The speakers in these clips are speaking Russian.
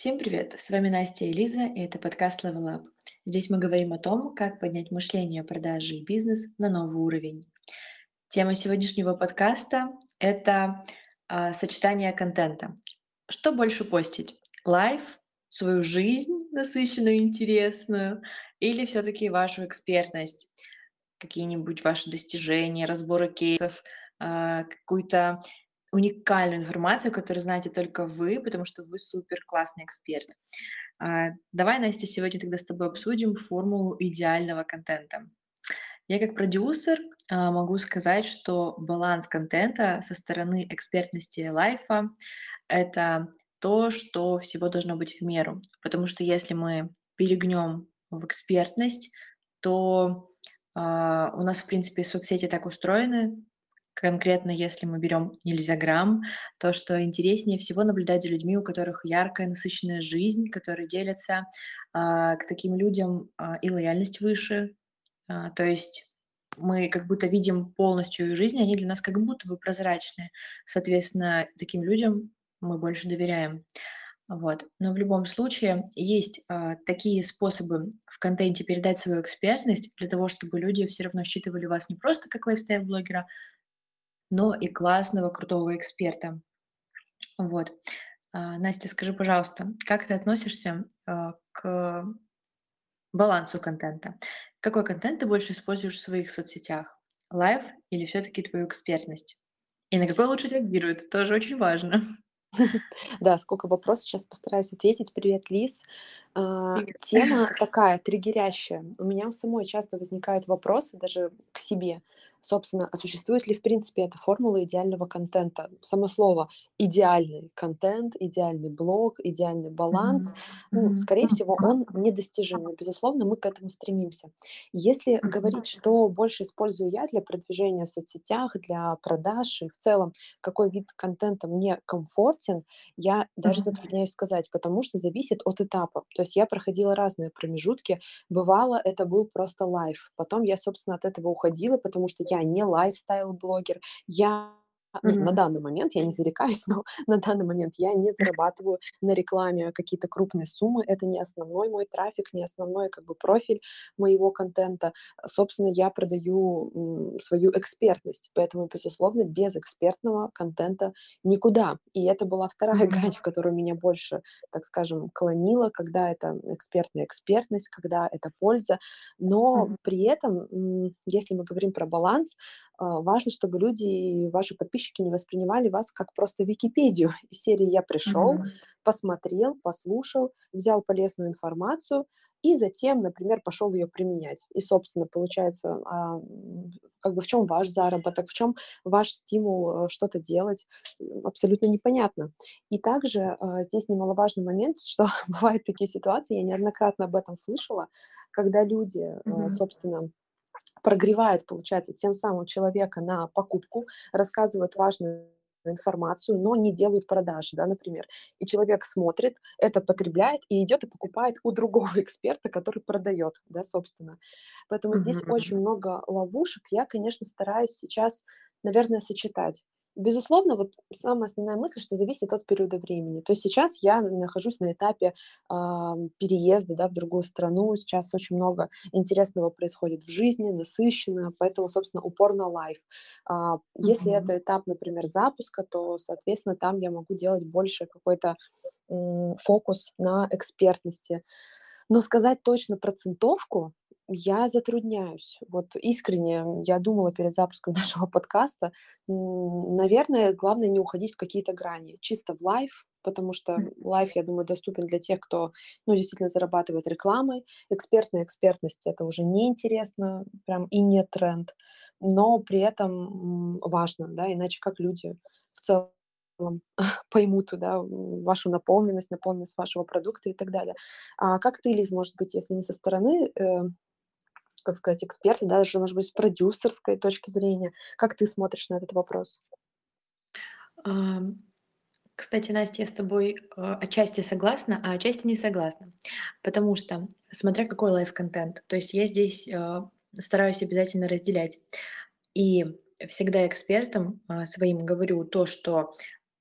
Всем привет! С вами Настя и Лиза, и это подкаст Level Up. Здесь мы говорим о том, как поднять мышление, продажи и бизнес на новый уровень. Тема сегодняшнего подкаста– это а, сочетание контента. Что больше постить? Life, свою жизнь насыщенную, интересную, или все-таки вашу экспертность, какие-нибудь ваши достижения, разборы кейсов, а, какую-то уникальную информацию, которую знаете только вы, потому что вы супер классный эксперт. А, давай, Настя, сегодня тогда с тобой обсудим формулу идеального контента. Я как продюсер а, могу сказать, что баланс контента со стороны экспертности лайфа– это то, что всего должно быть в меру. Потому что если мы перегнем в экспертность, то Uh, у нас, в принципе, соцсети так устроены, конкретно если мы берем нельзя грамм, то, что интереснее всего наблюдать за людьми, у которых яркая, насыщенная жизнь, которые делятся а, к таким людям а, и лояльность выше. А, то есть мы как будто видим полностью их жизнь, они для нас как будто бы прозрачные. Соответственно, таким людям мы больше доверяем. Вот. Но в любом случае есть а, такие способы в контенте передать свою экспертность для того, чтобы люди все равно считывали вас не просто как лайфстайл-блогера, но и классного, крутого эксперта. Вот. А, Настя, скажи, пожалуйста, как ты относишься а, к балансу контента? Какой контент ты больше используешь в своих соцсетях? Лайв или все-таки твою экспертность? И на какой лучше реагирует? Тоже очень важно. Да, сколько вопросов, сейчас постараюсь ответить. Привет, Лиз. А, тема такая, триггерящая. У меня у самой часто возникают вопросы даже к себе собственно, а существует ли в принципе эта формула идеального контента? Само слово идеальный контент, идеальный блог, идеальный баланс, ну, скорее всего, он недостижим, но, безусловно, мы к этому стремимся. Если говорить, что больше использую я для продвижения в соцсетях, для продаж и в целом, какой вид контента мне комфортен, я даже затрудняюсь сказать, потому что зависит от этапа. То есть я проходила разные промежутки. Бывало, это был просто лайф. Потом я, собственно, от этого уходила, потому что я не лайфстайл-блогер, я ну, на данный момент, я не зарекаюсь, но на данный момент я не зарабатываю на рекламе какие-то крупные суммы. Это не основной мой трафик, не основной как бы профиль моего контента. Собственно, я продаю м, свою экспертность, поэтому, безусловно, без экспертного контента никуда. И это была вторая грань, в которую меня больше, так скажем, клонила, когда это экспертная экспертность, когда это польза. Но при этом, м, если мы говорим про баланс, а, важно, чтобы люди, ваши подписчики не воспринимали вас как просто Википедию. Из серии «Я пришел, mm-hmm. посмотрел, послушал, взял полезную информацию, и затем, например, пошел ее применять. И, собственно, получается, а, как бы в чем ваш заработок, в чем ваш стимул э, что-то делать, абсолютно непонятно. И также а, здесь немаловажный момент, что бывают такие ситуации, я неоднократно об этом слышала, когда люди, mm-hmm. собственно, прогревает, получается, тем самым человека на покупку, рассказывает важную информацию, но не делают продажи, да, например. И человек смотрит, это потребляет и идет и покупает у другого эксперта, который продает, да, собственно. Поэтому mm-hmm. здесь очень много ловушек. Я, конечно, стараюсь сейчас, наверное, сочетать Безусловно, вот самая основная мысль, что зависит от периода времени. То есть сейчас я нахожусь на этапе а, переезда да, в другую страну. Сейчас очень много интересного происходит в жизни, насыщенно, поэтому, собственно, упор на лайф. А, если mm-hmm. это этап, например, запуска, то, соответственно, там я могу делать больше какой-то м, фокус на экспертности. Но сказать точно процентовку я затрудняюсь. Вот искренне я думала перед запуском нашего подкаста, наверное, главное не уходить в какие-то грани. Чисто в лайф, потому что лайф, я думаю, доступен для тех, кто, ну, действительно зарабатывает рекламой. Экспертная экспертность– это уже неинтересно, прям и не тренд, но при этом важно, да, иначе как люди в целом поймут да, вашу наполненность, наполненность вашего продукта и так далее. А как ты, Лиз, может быть, если не со стороны э, как сказать, эксперты, даже, может быть, с продюсерской точки зрения. Как ты смотришь на этот вопрос? Кстати, Настя, я с тобой э, отчасти согласна, а отчасти не согласна. Потому что, смотря какой life-контент, то есть я здесь э, стараюсь обязательно разделять. И всегда экспертам э, своим говорю то, что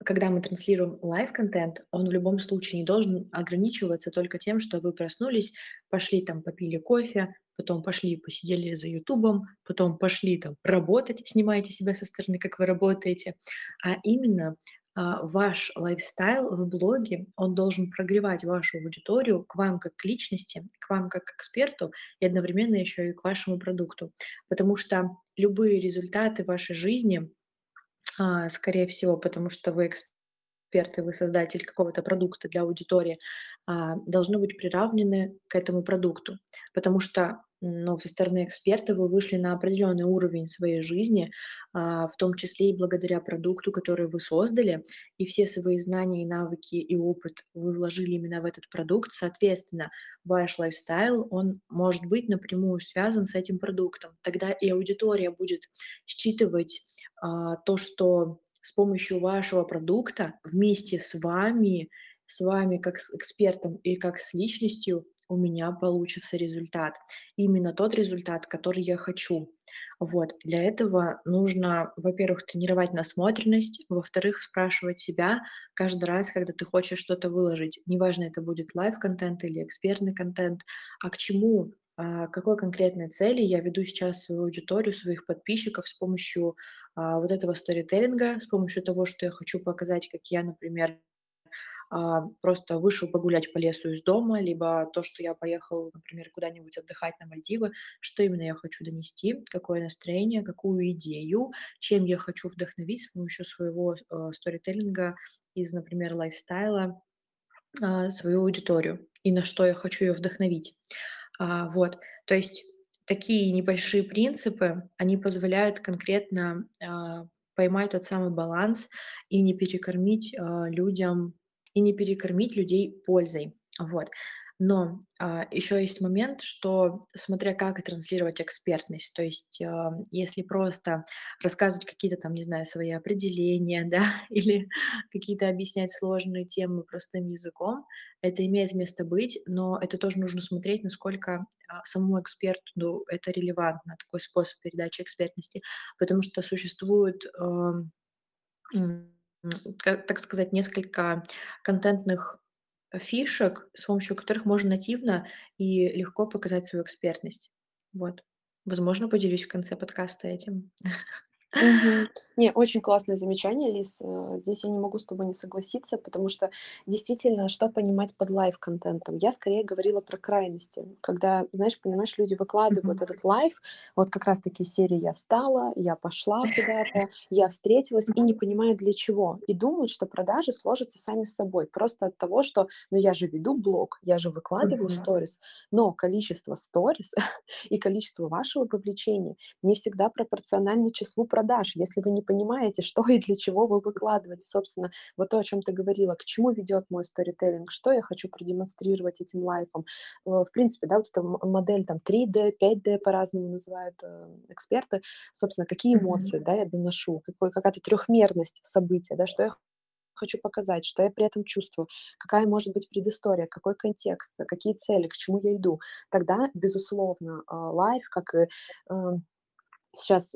когда мы транслируем life-контент, он в любом случае не должен ограничиваться только тем, что вы проснулись, пошли там, попили кофе, потом пошли посидели за "Ютубом", потом пошли там работать, снимаете себя со стороны, как вы работаете. А именно, а, ваш lifestyle в блоге, он должен прогревать вашу аудиторию к вам как к личности, к вам как к эксперту и одновременно еще и к вашему продукту. Потому что любые результаты вашей жизни а, скорее всего, потому что вы эксперт и вы создатель какого-то продукта для аудитории, а, должны быть приравнены к этому продукту. Потому что, ну, со стороны эксперта вы вышли на определенный уровень своей жизни, а, в том числе и благодаря продукту, который вы создали, и все свои знания и навыки и опыт вы вложили именно в этот продукт. Соответственно, ваш лайфстайл, он может быть напрямую связан с этим продуктом. Тогда и аудитория будет считывать то, что с помощью вашего продукта вместе с вами, с вами как с экспертом и как с личностью у меня получится результат. Именно тот результат, который я хочу. Вот. Для этого нужно, во-первых, тренировать насмотренность, во-вторых, спрашивать себя каждый раз, когда ты хочешь что-то выложить. Неважно, это будет life-контент или экспертный контент, а к чему а, какой конкретной цели я веду сейчас свою аудиторию, своих подписчиков с помощью а, вот этого сторителлинга, с помощью того, что я хочу показать, как я, например, а, просто вышел погулять по лесу из дома, либо то, что я поехал, например, куда-нибудь отдыхать на Мальдивы, что именно я хочу донести, какое настроение, какую идею, чем я хочу вдохновить с помощью своего э, сторителлинга из, например, лайфстайла а, свою аудиторию и на что я хочу ее вдохновить. А, вот, то есть такие небольшие принципы, они позволяют конкретно а, поймать тот самый баланс и не перекормить а, людям, и не перекормить людей пользой. Вот. Но а, еще есть момент, что смотря как транслировать экспертность, то есть а, если просто рассказывать какие-то там, не знаю, свои определения, да, или какие-то объяснять сложные темы простым языком, это имеет место быть, но это тоже нужно смотреть, насколько а, самому эксперту ну, это релевантно, такой способ передачи экспертности, потому что существует а, так сказать, несколько контентных фишек, с помощью которых можно нативно и легко показать свою экспертность. Вот. Возможно, поделюсь в конце подкаста этим. Мгм. Не, очень классное замечание, Лиз. Э, здесь я не могу с тобой не согласиться, потому что действительно, что понимать под life-контентом? Я скорее говорила про крайности, когда, знаешь, понимаешь, люди выкладывают Мгм. этот life, вот как раз таки серии «я встала», «я пошла куда-то», «я встретилась» и не понимают для чего. И думают, что продажи сложатся сами с собой, просто от того, что, ну, я же веду блог, я же выкладываю сторис, но количество сторис и количество вашего вовлечения не всегда пропорционально числу продаж. Если вы не понимаете, что и для чего вы выкладываете, собственно, вот то, о чем ты говорила, к чему ведет мой сторителлинг, что я хочу продемонстрировать этим лайфом. Э, В принципе, да, вот эта модель там 3D, 5D по-разному называют э, эксперты, собственно, какие эмоции, да, я доношу, какой, какая-то трехмерность события, да, что я хочу показать, что я при этом чувствую, какая может быть предыстория, какой контекст, какие цели, к чему я иду. Тогда, безусловно, а, лайф, как и э, сейчас,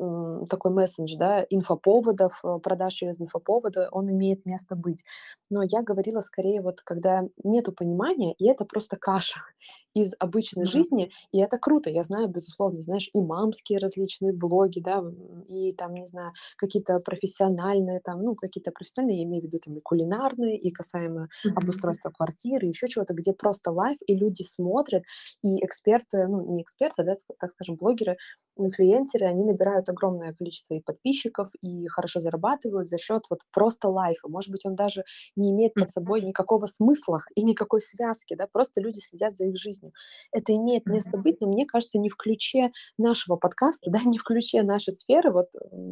такой мессендж, да, инфоповодов, э, продаж через инфоповоды, он имеет место быть. Но я говорила скорее вот, когда нету понимания, и это просто каша из обычной Да. жизни, и это круто. Я знаю, безусловно, знаешь, и мамские различные блоги, да, и там, не знаю, какие-то профессиональные, там, ну, какие-то профессиональные, я имею в виду, там, и кулинарные, и касаемо Мгм. обустройства квартиры, еще чего-то, где просто лайф, и люди смотрят, и эксперты, ну, не эксперты, да, так скажем, блогеры, инфлюенсеры, они набирают огромное количество и подписчиков, и хорошо зарабатывают за счет вот просто лайфа. Может быть, он даже не имеет под собой никакого смысла и никакой связки, да, просто люди следят за их жизнью. Это имеет место быть, но мне кажется, не в ключе нашего подкаста, да, не в ключе нашей сферы, вот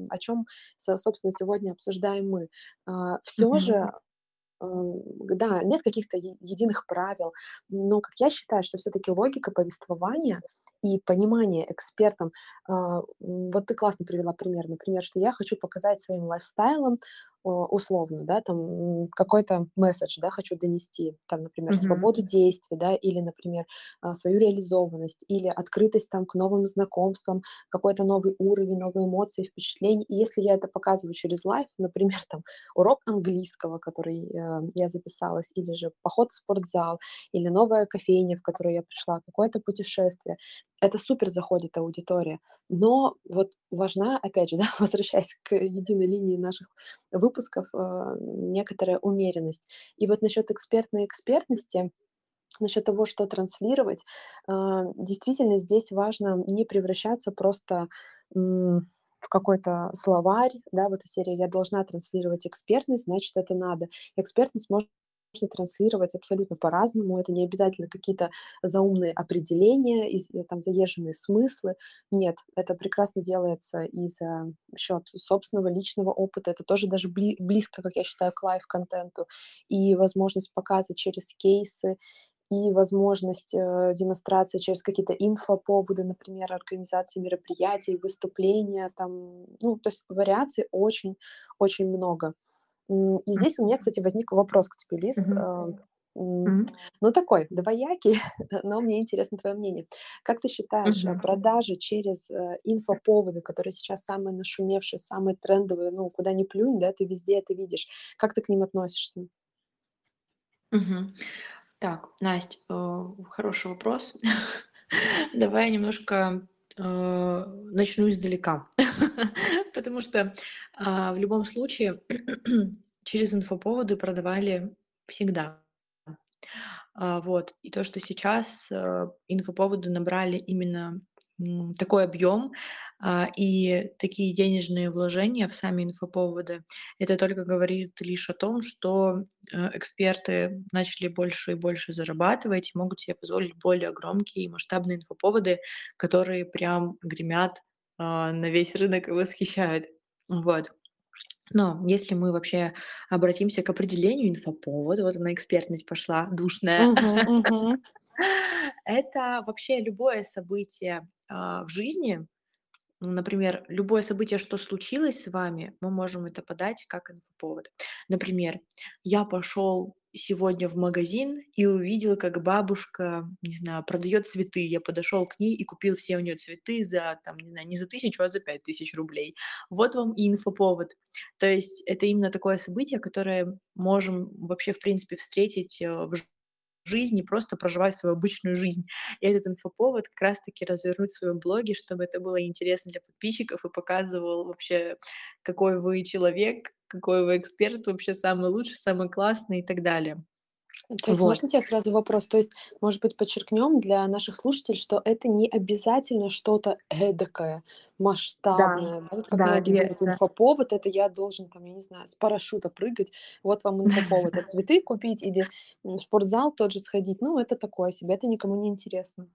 о чем, собственно, сегодня обсуждаем мы. Все Мгм. же да, нет каких-то единых правил, но, как я считаю, что все таки логика повествования и понимание экспертам, а, вот ты классно привела пример, например, что я хочу показать своим лайфстайлом, о, условно, да, там, какой-то месседж, да, хочу донести, там, например, Мгм. свободу действий, да, или, например, а, свою реализованность, или открытость там к новым знакомствам, какой-то новый уровень, новые эмоции, впечатления. И если я это показываю через лайф, например, там, урок английского, который, э, я записалась, или же поход в спортзал, или новая кофейня, в которую я пришла, какое-то путешествие, это супер заходит аудитория. Но вот важна, опять же, да, возвращаясь к единой линии наших выпусков, а, некоторая умеренность. И вот насчет экспертной экспертности, насчет того, что транслировать, а, действительно здесь важно не превращаться просто, в какой-то словарь, да, вот из серии "я должна транслировать экспертность, значит, это надо". Экспертность можно транслировать абсолютно по-разному. Это не обязательно какие-то заумные определения, из э, там заезженные смыслы. Нет, это прекрасно делается и за счет собственного личного опыта. Это тоже даже бли близко, как я считаю, к лайв-контенту. И возможность показа через кейсы, и возможность, э, демонстрации через какие-то инфоповоды, например, организации мероприятий, выступления там. Ну, то есть вариаций очень очень много. И здесь у меня, кстати, возник вопрос к тебе, Лиз. А, ну, такой двоякий, но мне интересно твое мнение. Как ты считаешь, а, продажи через, э, инфоповоды, которые сейчас самые нашумевшие, самые трендовые, ну, куда ни плюнь, да, ты везде это видишь. Как ты к ним относишься? Так, Насть, э, хороший вопрос. Давай я немножко, э, начну издалека. Потому что, а, в любом случае через инфоповоды продавали всегда. А, вот. И то, что сейчас, э, инфоповоды набрали именно, такой объем, а, и такие денежные вложения в сами инфоповоды, это только говорит лишь о том, что, э, эксперты начали больше и больше зарабатывать, могут себе позволить более громкие и масштабные инфоповоды, которые прям гремят, на весь рынок и восхищают. Вот. Но если мы вообще обратимся к определению инфоповод, вот она экспертность пошла душная. Это вообще любое событие, а, в жизни. Ну, например, любое событие, что случилось с вами, мы можем это подать как инфоповод. Например, я пошел сегодня в магазин и увидел, как бабушка, не знаю, продает цветы. Я подошел к ней и купил все у нее цветы за, там, не знаю, не за тысячу, а за пять тысяч рублей. Вот вам и инфоповод. То есть это именно такое событие, которое можем вообще, в принципе, встретить э, в жизни, просто проживая свою обычную жизнь. И этот инфоповод как раз-таки развернуть в своем блоге, чтобы это было интересно для подписчиков и показывал вообще, какой вы человек, какой вы эксперт, вообще самый лучший, самый классный и так далее. То есть Вот. можно тебе сразу вопрос? То есть, может быть, подчеркнем для наших слушателей, что это не обязательно что-то эдакое, Да, масштабное, да? Вот как да, многие думают, инфоповод- это я должен там, я не знаю, с парашюта прыгать, вот вам инфоповод. А цветы купить или, м, в спортзал тот же сходить, ну, это такое себе, это никому не интересно.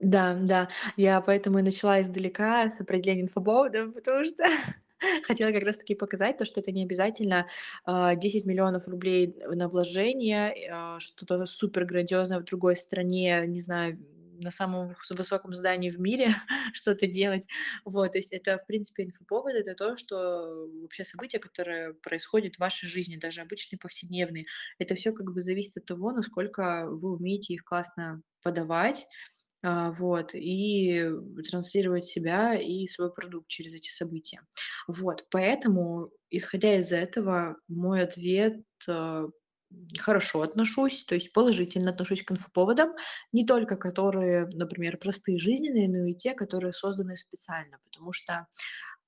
Да, да. Я поэтому и начала издалека с определения инфоповода, потому что хотела как раз таки показать то, что это не обязательно, а, 10 миллионов рублей на вложение, а, что-то супер грандиозное в другой стране, не знаю, на самом выс высоком здании в мире что-то делать. Вот, то есть это, в принципе, инфоповод- это то, что вообще события, которые происходят в вашей жизни, даже обычные повседневные. Это все как бы зависит от того, насколько вы умеете их классно подавать, а, вот, и транслировать себя и свой продукт через эти события. Вот, поэтому, исходя из этого, мой ответ, а, хорошо отношусь, то есть положительно отношусь к инфоповодам, не только которые, например, простые жизненные, но и те, которые созданы специально, потому что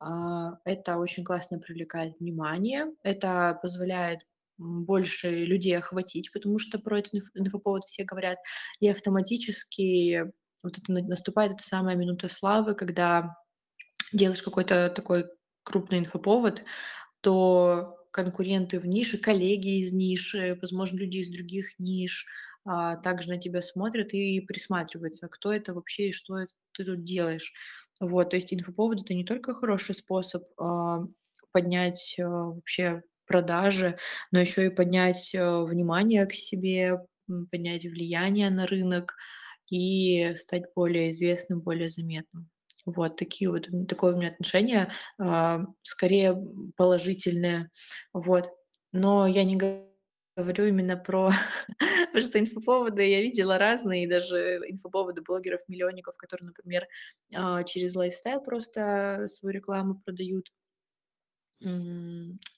а, это очень классно привлекает внимание, это позволяет больше людей охватить, потому что про этот инф- инфоповод все говорят, и автоматически вот это на- наступает эта самая минута славы, когда делаешь какой-то такой крупный инфоповод, то конкуренты в нише, коллеги из ниши, возможно, люди из других ниш а, также на тебя смотрят и присматриваются, кто это вообще и что ты тут делаешь. Вот, то есть инфоповод это не только хороший способ а, поднять а, вообще продажи, но еще и поднять а, внимание к себе, поднять влияние на рынок и стать более известным, более заметным. Вот такие вот, такое у меня отношение, а, скорее положительное. Вот. Но я не говорю именно про потому что инфоповоды я видела разные, даже инфоповоды блогеров-миллионников, которые, например, а, через лайфстайл просто свою рекламу продают.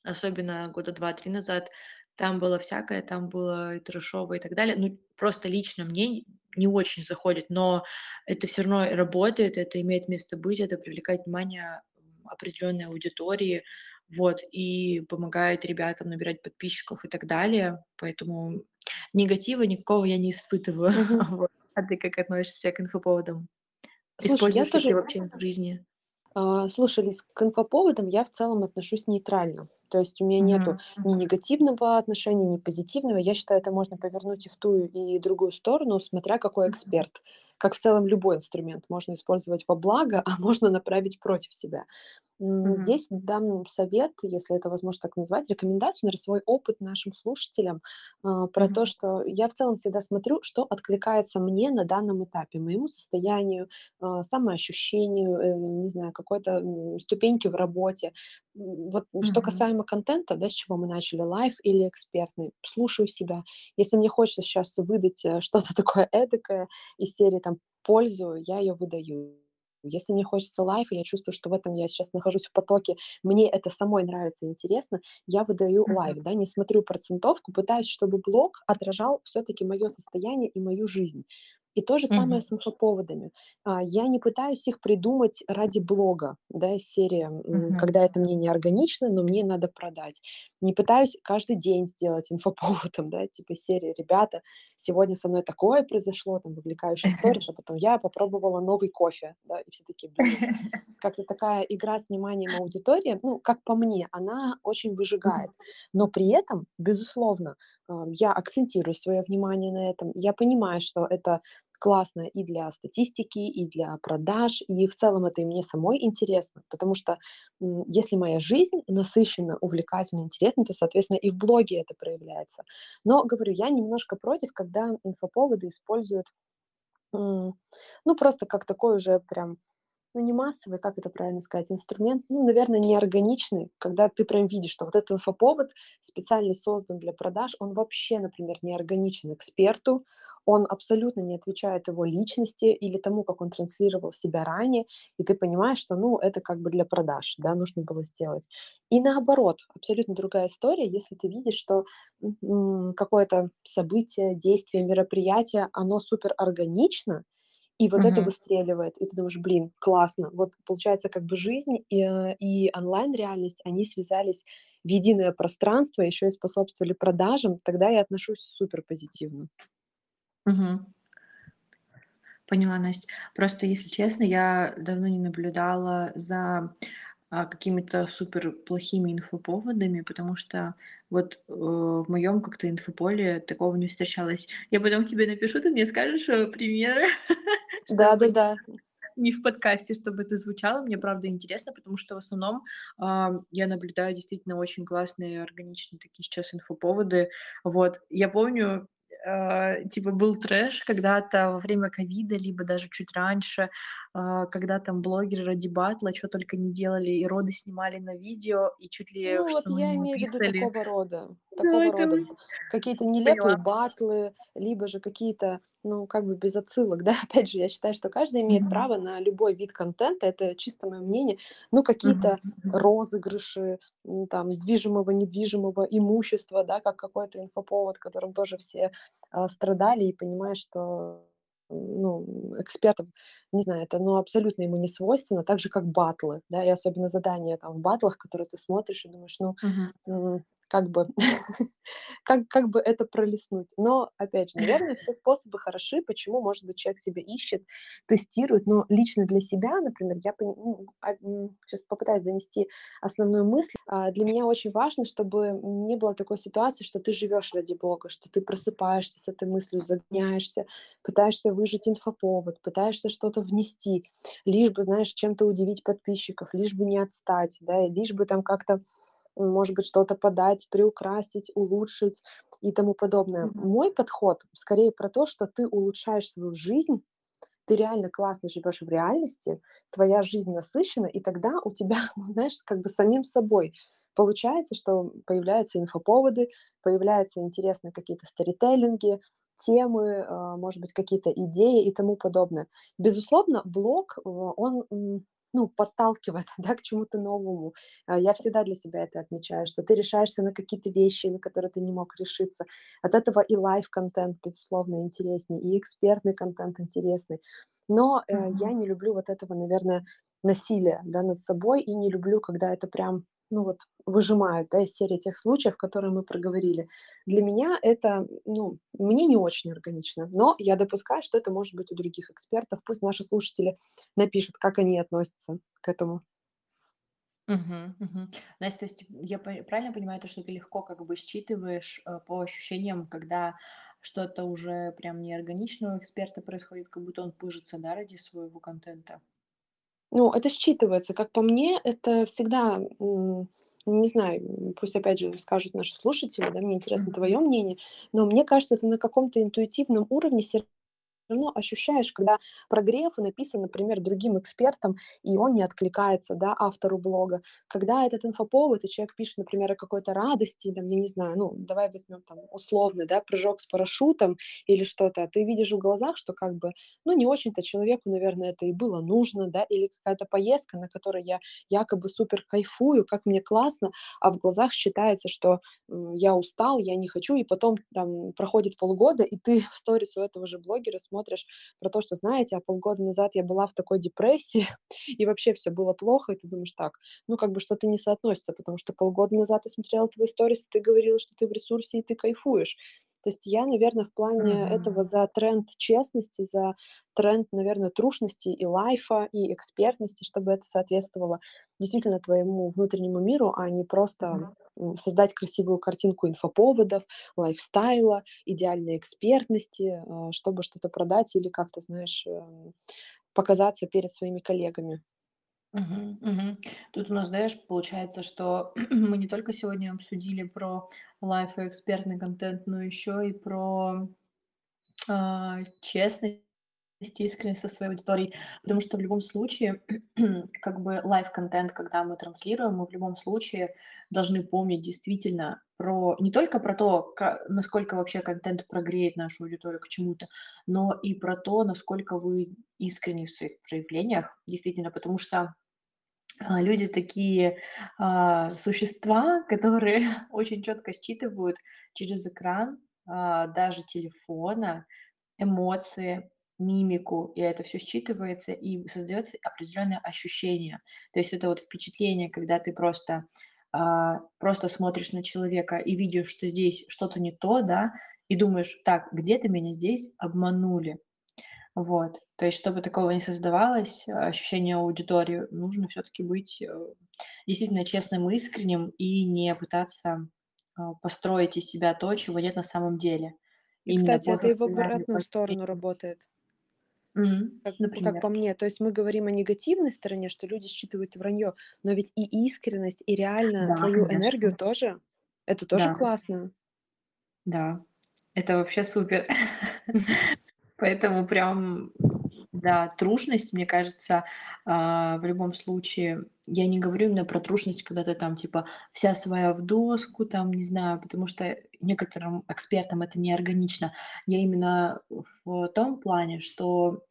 Особенно года два-три назад. Там было всякое, там было и трэшовое, и так далее. Ну, просто лично мне не очень заходит, но это все равно работает, это имеет место быть, это привлекает внимание, определенной аудитории, вот, и помогает ребятам набирать подписчиков и так далее. Поэтому негатива никакого я не испытываю. Вот. А ты как относишься к инфоповодам? Слушай, я Используешь ли ты тоже вообще в жизни? А, слушай, Лиз, к инфоповодам я в целом отношусь нейтрально. То есть у меня нету Мгм, ни негативного отношения, ни позитивного. Я считаю, это можно повернуть и в ту, и другую сторону, смотря какой эксперт. Как в целом любой инструмент можно использовать во благо, а можно направить против себя. Мгм, Здесь дам совет, если это возможно так назвать, рекомендацию на свой опыт нашим слушателям а, про то, мгм, что я в целом всегда смотрю, что откликается мне на данном этапе, моему состоянию, а, самоощущению, э, не знаю, какой-то ступеньки в работе. Вот что мгм, касаемо контента, да, с чего мы начали, life или экспертный, слушаю себя. Если мне хочется сейчас выдать э, что-то такое эдакое из серии там пользу, я ее выдаю. Если мне хочется life, и я чувствую, что в этом я сейчас нахожусь в потоке, мне это самой нравится интересно, я выдаю мгм, life, да, не смотрю процентовку, пытаюсь, чтобы блог отражал все-таки мое состояние и мою жизнь. И то же самое мгм, с инфоповодами. А, Я не пытаюсь их придумать ради блога, да, из серии, мгм, когда это мне не органично, но мне надо продать. Не пытаюсь каждый день сделать инфоповодом, да, типа серии «Ребята, сегодня со мной такое произошло», там, вовлекающий сторис, а потом я попробовала новый кофе, да, и все блин, как-то такая игра с вниманием аудитории, ну, как по мне, она очень выжигает. Но при этом, безусловно, а, я акцентирую свое внимание на этом. Я понимаю, что это классно и для статистики, и для продаж, и в целом это и мне самой интересно, потому что если моя жизнь насыщена, увлекательна, интересна, то, соответственно, и в блоге это проявляется. Но, говорю, я немножко против, когда инфоповоды используют, ну, просто как такой уже прям ну, не массовый, как это правильно сказать, инструмент, ну, наверное, неорганичный, когда ты прям видишь, что вот этот инфоповод специально создан для продаж, он вообще, например, не органичен эксперту, он абсолютно не отвечает его личности или тому, как он транслировал себя ранее, и ты понимаешь, что, ну, это как бы для продаж, да, нужно было сделать. И наоборот, абсолютно другая история, если ты видишь, что какое-то событие, действие, мероприятие, оно супер органично, и вот это мгм, выстреливает, и ты думаешь: "Блин, классно". Вот получается, как бы жизнь и, э, и онлайн-реальность, они связались в единое пространство, еще и способствовали продажам, тогда я отношусь супер позитивно. Мгм. Поняла, Настя. Просто, если честно, я давно не наблюдала за, а, какими-то супер плохими инфоповодами, потому что вот, э, в моем как-то инфополе такого не встречалось. Я потом тебе напишу, ты мне скажешь, э, примеры, чтобы Да-да-да. не в подкасте, чтобы это звучало. Мне правда интересно, потому что в основном, а, я наблюдаю действительно очень классные, органичные такие сейчас инфоповоды. Вот. Я помню, а, типа был трэш когда-то во время ковида, либо даже чуть раньше, а, когда там блогеры ради батла чё только не делали, и роды снимали на видео, и чуть ли Ну, в вот я имею в виду такого рода Да, такого это рода. Какие-то нелепые Поняла. батлы, либо же какие-то, ну, как бы без отсылок, да. Опять же, я считаю, что каждый имеет Мгм. право на любой вид контента, это чисто мое мнение. Ну, какие-то Мгм. розыгрыши, там, движимого, недвижимого имущества, да, как какой-то инфоповод, которым тоже все, а, страдали, и понимаешь, что, ну, экспертам, не знаю, это, ну, абсолютно ему не свойственно, так же, как батлы, да, и особенно задания там в батлах, которые ты смотришь и думаешь, ну, Мгм. Как бы как как бы это пролистнуть. Но, опять же, наверное, все способы хороши. Почему, может быть, человек себя ищет, тестирует, но лично для себя, например, я сейчас попытаюсь донести основную мысль. А, для меня очень важно, чтобы не было такой ситуации, что ты живешь ради блога, что ты просыпаешься с этой мыслью, загоняешься, пытаешься выжать инфоповод, пытаешься что-то внести, лишь бы, знаешь, чем-то удивить подписчиков, лишь бы не отстать, да, лишь бы там как-то может быть, что-то подать, приукрасить, улучшить и тому подобное. Мгм. Мой подход скорее про то, что ты улучшаешь свою жизнь ты реально классно живешь в реальности, твоя жизнь насыщена, и тогда у тебя, ну, знаешь, как бы самим собой получается, что появляются инфоповоды, появляются интересные какие-то сторителлинги, темы, а, может быть, какие-то идеи и тому подобное. Безусловно, блог, э, он, ну, подталкивает, да, к чему-то новому. А, я всегда для себя это отмечаю, что ты решаешься на какие-то вещи, на которые ты не мог решиться. От этого и life-контент, безусловно, интереснее, и экспертный контент интересный. Но э, я не люблю вот этого, наверное, насилия, да, над собой, и не люблю, когда это прям, ну вот, выжимают, да, из серии тех случаев, которые мы проговорили. Для меня это, ну, мне не очень органично, но я допускаю, что это может быть у других экспертов. Пусть наши слушатели напишут, как они относятся к этому. Мгм, мгм. Настя, то есть я правильно понимаю то, что ты легко как бы считываешь, э, по ощущениям, когда что-то уже прям неорганично у эксперта происходит, как будто он пыжится, да, ради своего контента? Ну, это считывается. Как по мне, это всегда, не знаю, пусть опять же скажут наши слушатели, да, мне интересно твое мнение, но мне кажется, это на каком-то интуитивном уровне все равно ощущаешь, когда прогрев написан, например, другим экспертом, и он не откликается, да, автору блога. Когда этот инфоповод, и человек пишет, например, о какой-то радости, там, я не знаю, ну, давай возьмем там условный, да, прыжок с парашютом или что-то, а ты видишь в глазах, что как бы, ну, не очень-то человеку, наверное, это и было нужно, да, или какая-то поездка, на которой я якобы супер кайфую, как мне классно, а в глазах считается, что я устал, я не хочу, и потом там проходит полгода, и ты в сторис у этого же блогера смотришь про то, что, знаете, а полгода назад я была в такой депрессии, и вообще все было плохо, и ты думаешь, так, ну, как бы что-то не соотносится, потому что полгода назад я смотрела твои сторис, ты говорила, что ты в ресурсе, и ты кайфуешь. То есть я, наверное, в плане этого Мгм. за тренд честности, за тренд, наверное, трушности и лайфа, и экспертности, чтобы это соответствовало действительно твоему внутреннему миру, а не просто м, создать красивую картинку инфоповодов, лайфстайла, идеальной экспертности, а, чтобы что-то продать или как-то, знаешь, эм, показаться перед своими коллегами. Мгм. Мгм. Тут у нас, знаешь, получается, что мы не только сегодня обсудили про life и экспертный контент, но еще и про, а, честность искренность со своей аудиторией. Потому что в любом случае, как бы life-контент, когда мы транслируем, мы в любом случае должны помнить действительно про не только про то, ка насколько вообще контент прогреет нашу аудиторию к чему-то, но и про то, насколько вы искренни в своих проявлениях. Действительно, потому что люди такие, а, существа, которые очень четко считывают через экран, а, даже телефона эмоции, мимику, и это все считывается, и создается определенное ощущение. То есть это вот впечатление, когда ты просто, а, просто смотришь на человека и видишь, что здесь что-то не то, да, и думаешь: "Так, где-то меня здесь обманули". Вот. То есть, чтобы такого не создавалось, ощущение аудитории, нужно все таки быть, э, действительно честным, искренним и не пытаться, а, построить из себя то, чего нет на самом деле. И, Именно кстати, это и в обратную сторону работает, Мгм. как, как Например. по мне. То есть мы говорим о негативной стороне, что люди считывают вранье, но ведь и искренность, и реально Да, твою энергию конечно. тоже, это тоже Да, классно. да. Это вообще супер. Поэтому прям, да, трушность, мне кажется, а, в любом случае, я не говорю именно про трушность, когда ты там типа вся своя в доску, там, не знаю, потому что некоторым экспертам это неорганично. Я именно в том плане, что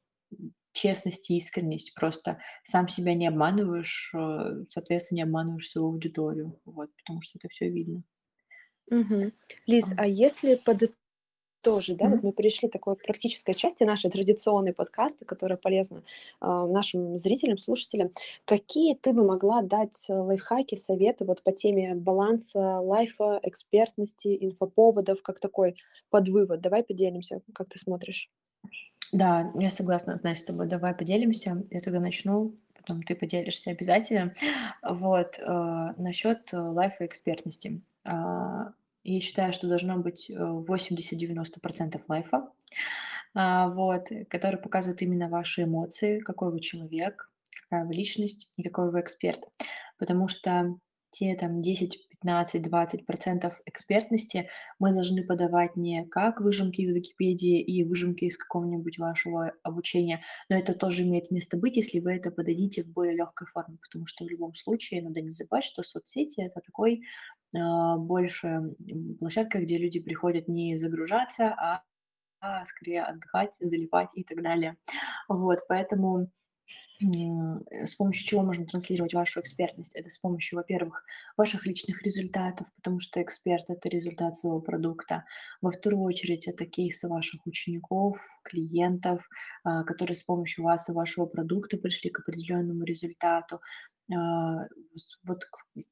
честность и искренность, просто сам себя не обманываешь, э, соответственно, не обманываешь свою аудиторию, вот, потому что это все видно. Мгм. Лиз, а если подытожить, да, вот мгм. мы перешли к такой практической части нашей традиционной подкаста, которая полезна а, нашим зрителям, слушателям. Какие ты бы могла дать э, лайфхаки, советы вот по теме баланса лайфа, экспертности, инфоповодов, как такой подвывод? Давай поделимся, как ты смотришь. Да, я согласна, значит, с тобой. Давай поделимся. Я тогда начну, потом ты поделишься обязательно. Вот, э, насчет э, лайфа и экспертности. А, я считаю, что должно быть э, 80-90% лайфа, а, вот, э, который показывает именно ваши эмоции, какой вы человек, какая вы личность и какой вы эксперт. Потому что те там 10, 15, 20 экспертности мы должны подавать не как выжимки из Википедии и выжимки из какого-нибудь вашего обучения, но это тоже имеет место быть, если вы это подадите в более легкой форме, потому что в любом случае надо не забывать, что соцсети это такой больше площадка, где люди приходят не загружаться, а а скорее отдыхать, залипать и так далее. Вот, поэтому Э, с помощью чего можно транслировать вашу экспертность? Это с помощью, во-первых, ваших личных результатов, потому что эксперт– это результат своего продукта. Во вторую очередь, это кейсы ваших учеников, клиентов, а, которые с помощью вас и вашего продукта пришли к определенному результату. А, вот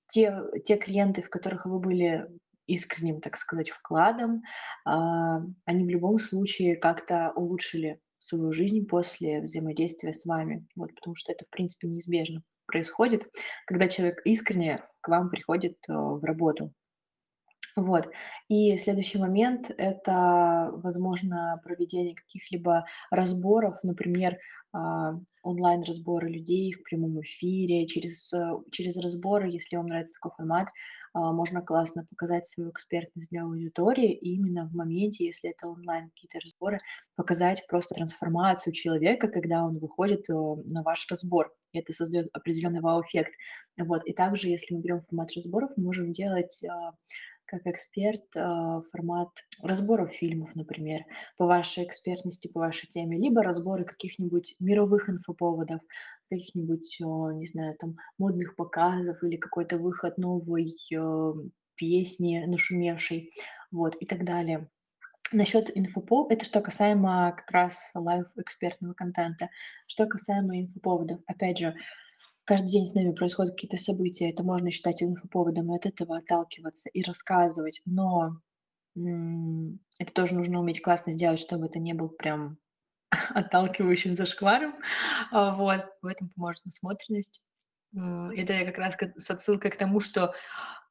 те, те клиенты, в которых вы были искренним, так сказать, вкладом, а, они в любом случае как-то улучшили свою жизнь после взаимодействия с вами. Вот, потому что это, в принципе, неизбежно происходит, когда человек искренне к вам приходит э, в работу. Вот. И следующий момент– это, возможно, проведение каких-либо разборов, например, а, онлайн-разборы людей в прямом эфире, через, э, через разборы, если вам нравится такой формат, а, можно классно показать свою экспертность для аудитории, и именно в моменте, если это онлайн какие-то разборы, показать просто трансформацию человека, когда он выходит на ваш разбор. И это создает определенный вау-эффект. Вот. И также, если мы берем формат разборов, мы можем делать а, как эксперт а, формат разборов фильмов, например, по вашей экспертности, по вашей теме, либо разборы каких-нибудь мировых инфоповодов, каких-нибудь, не знаю, там, модных показов или какой-то выход новой э, песни нашумевшей, вот, и так далее. Насчет инфоповодов, это что касаемо как раз лайв-экспертного контента. Что касаемо инфоповодов, опять же, каждый день с нами происходят какие-то события, это можно считать инфоповодом, и от этого отталкиваться и рассказывать, но это тоже нужно уметь классно сделать, чтобы это не был прям отталкивающим зашкваром. А, вот, в этом поможет насмотренность. Это я как раз с отсылкой к тому, что,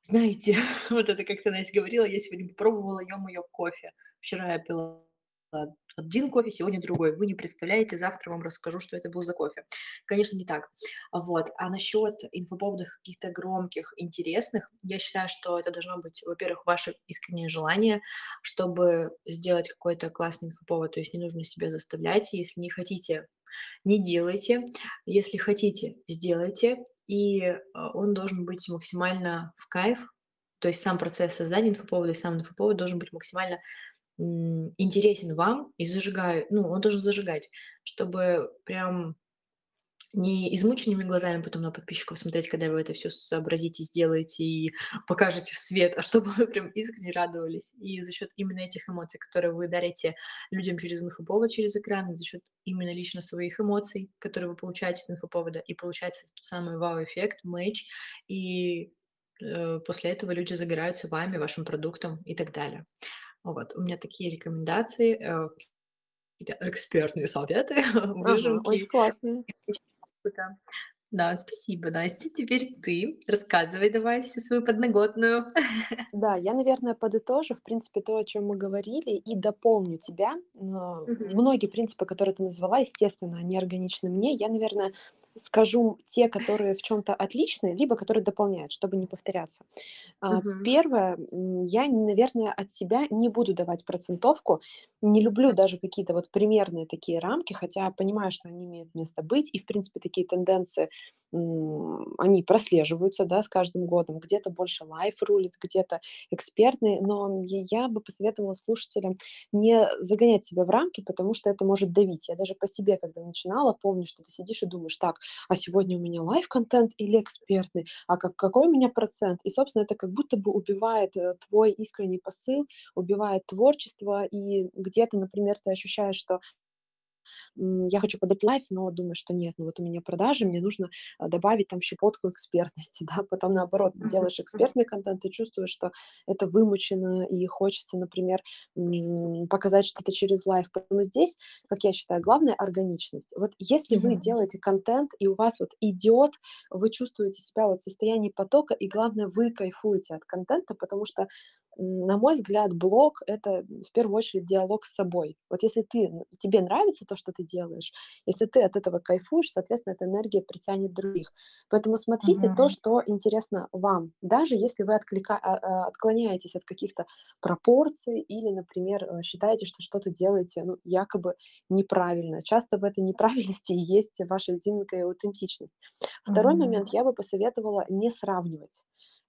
знаете, вот это как-то Настя говорила, я сегодня попробовала, ё-моё, кофе. Вчера я пила один кофе, сегодня другой. Вы не представляете, завтра вам расскажу, что это был за кофе. Конечно, не так. Вот. А насчет инфоповодов каких-то громких, интересных, я считаю, что это должно быть, во-первых, ваше искреннее желание, чтобы сделать какой-то классный инфоповод. То есть не нужно себя заставлять. Если не хотите, не делайте. Если хотите, сделайте. И а, он должен быть максимально в кайф, то есть сам процесс создания инфоповода и сам инфоповод должен быть максимально интересен вам и зажигаю, ну, он должен зажигать, чтобы прям не измученными глазами потом на подписчиков смотреть, когда вы это все сообразите, сделаете и покажете в свет, а чтобы вы прям искренне радовались. И за счет именно этих эмоций, которые вы дарите людям через инфоповод, через экран, за счет именно лично своих эмоций, которые вы получаете от инфоповода, и получается тот самый вау-эффект, матч, и э, после этого люди загораются вами, вашим продуктом и так далее. Вот, у меня такие рекомендации, э, какие-то экспертные советы, выжимки. очень классно. Да, спасибо, Настя. Теперь ты рассказывай давай всю свою подноготную. Да, я, наверное, подытожу, в принципе, то, о чем мы говорили, и дополню тебя. Многие принципы, которые ты назвала, естественно, они органичны мне. Я, наверное, скажу те, которые в чем то отличны, либо которые дополняют, чтобы не повторяться. Мгм. 1, я, наверное, от себя не буду давать процентовку. Не люблю даже какие-то вот примерные такие рамки, хотя понимаю, что они имеют место быть, и, в принципе, такие тенденции, они прослеживаются, да, с каждым годом. Где-то больше лайф рулит, где-то экспертный, но я бы посоветовала слушателям не загонять себя в рамки, потому что это может давить. Я даже по себе, когда начинала, помню, что ты сидишь и думаешь: "Так, а сегодня у меня life-контент или экспертный, а как, какой у меня процент. И, собственно, это как будто бы убивает э, твой искренний посыл, убивает творчество, и где-то, например, ты ощущаешь, что я хочу подать life, но думаю, что нет, ну вот у меня продажи, мне нужно а, добавить там щепотку экспертности, да, потом наоборот, делаешь экспертный контент, ты чувствуешь, что это вымучено, и хочется, например, показать что-то через life. Поэтому здесь, как я считаю, главное органичность. Вот если вы делаете контент, и у вас вот идет, вы чувствуете себя вот в состоянии потока, и главное, вы кайфуете от контента, потому что на мой взгляд, блог- это в первую очередь диалог с собой. Вот если ты тебе нравится то, что ты делаешь, если ты от этого кайфуешь, соответственно, эта энергия притянет других. Поэтому смотрите то, Мгм. что интересно вам, даже если вы отклика а, а, отклоняетесь от каких-то пропорций или, например, э, считаете, что что-то делаете, ну, якобы неправильно. Часто в этой неправильности и есть ваша изюминка и аутентичность. Второй момент Мгм. я бы посоветовала не сравнивать.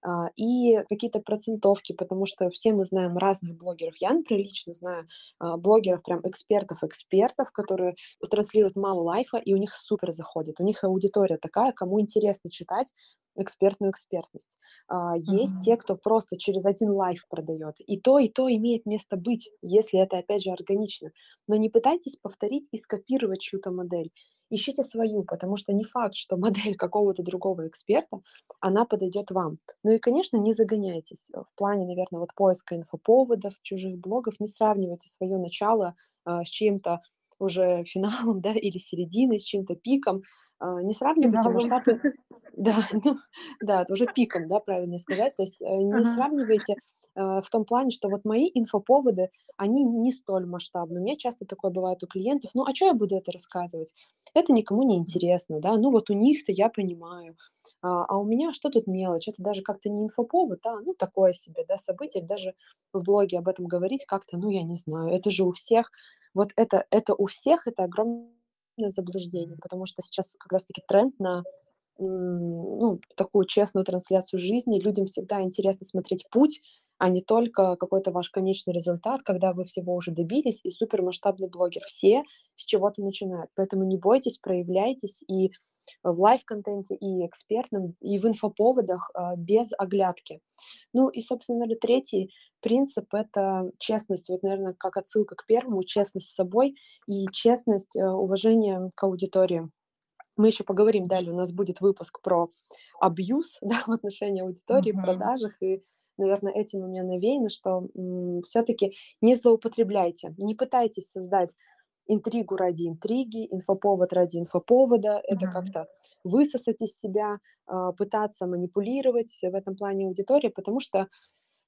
А, и какие-то процентовки, потому что все мы знаем разных блогеров. Я, например, лично знаю, а, блогеров, прям экспертов-экспертов, которые транслируют мало лайфа, и у них супер заходит. У них аудитория такая, кому интересно читать экспертную экспертность. А, есть те, Мгм. кто просто через один лайф продает. И то, и то имеет место быть, если это, опять же, органично. Но не пытайтесь повторить и скопировать чью-то модель. Ищите свою, потому что не факт, что модель какого-то другого эксперта, она подойдет вам. Ну и, конечно, не загоняйтесь. Э, В плане, наверное, вот поиска инфоповодов, чужих блогов, не сравнивайте свое начало а, с чьим-то уже финалом, да, или серединой, с чьим-то пиком. А, не сравнивайте Финалом. масштабы, да, ну, да, это уже пиком, да, правильнее сказать. То есть э, не Ага. сравнивайте э, в том плане, что вот мои инфоповоды, они не столь масштабны. У меня часто такое бывает у клиентов. Ну, а что я буду это рассказывать? Это никому не интересно, да. Ну, вот у них-то я понимаю. А, а у меня что тут мелочь? Это даже как-то не инфоповод, да, ну, такое себе, да, событие. Даже в блоге об этом говорить как-то, ну, я не знаю, это же у всех. Вот это, это у всех, это огромное заблуждение, потому что сейчас как раз-таки тренд на ну, такую честную трансляцию жизни. Людям всегда интересно смотреть путь, а не только какой-то ваш конечный результат, когда вы всего уже добились и супермасштабный блогер. Все с чего-то начинают. Поэтому не бойтесь, проявляйтесь и в life-контенте, и экспертном, и в инфоповодах а, без оглядки. Ну и, собственно, наверное, третий принцип– это честность. Вот, наверное, как отсылка к первому, честность с собой и честность, э, уважение к аудитории. Мы еще поговорим далее, у нас будет выпуск про абьюз, да, в отношении аудитории, Мгм. продажах, и, наверное, этим у меня навеяно, что все-таки не злоупотребляйте, не пытайтесь создать интригу ради интриги, инфоповод ради инфоповода, это Мгм. как-то высосать из себя, а, пытаться манипулировать в этом плане аудитории, потому что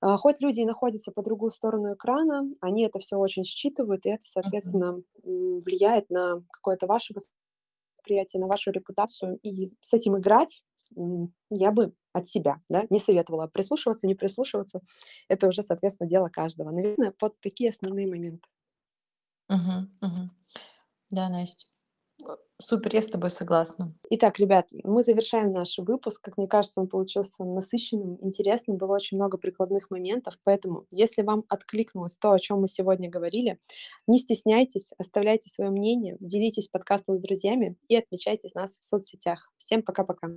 а, хоть люди и находятся по другую сторону экрана, они это все очень считывают, и это, соответственно, м, влияет на какое-то ваше восприятие, на вашу репутацию. И с этим играть, я бы от себя, да, не советовала. Прислушиваться, не прислушиваться- это уже, соответственно, дело каждого. Наверное, вот такие основные моменты. Мгм. Мгм. Да, Настя. Э, Супер, я с тобой согласна. Итак, ребят, мы завершаем наш выпуск. Как мне кажется, он получился насыщенным, интересным, было очень много прикладных моментов. Поэтому, если вам откликнулось то, о чем мы сегодня говорили, не стесняйтесь, оставляйте свое мнение, делитесь подкастом с друзьями и отмечайте нас в соцсетях. Всем пока-пока.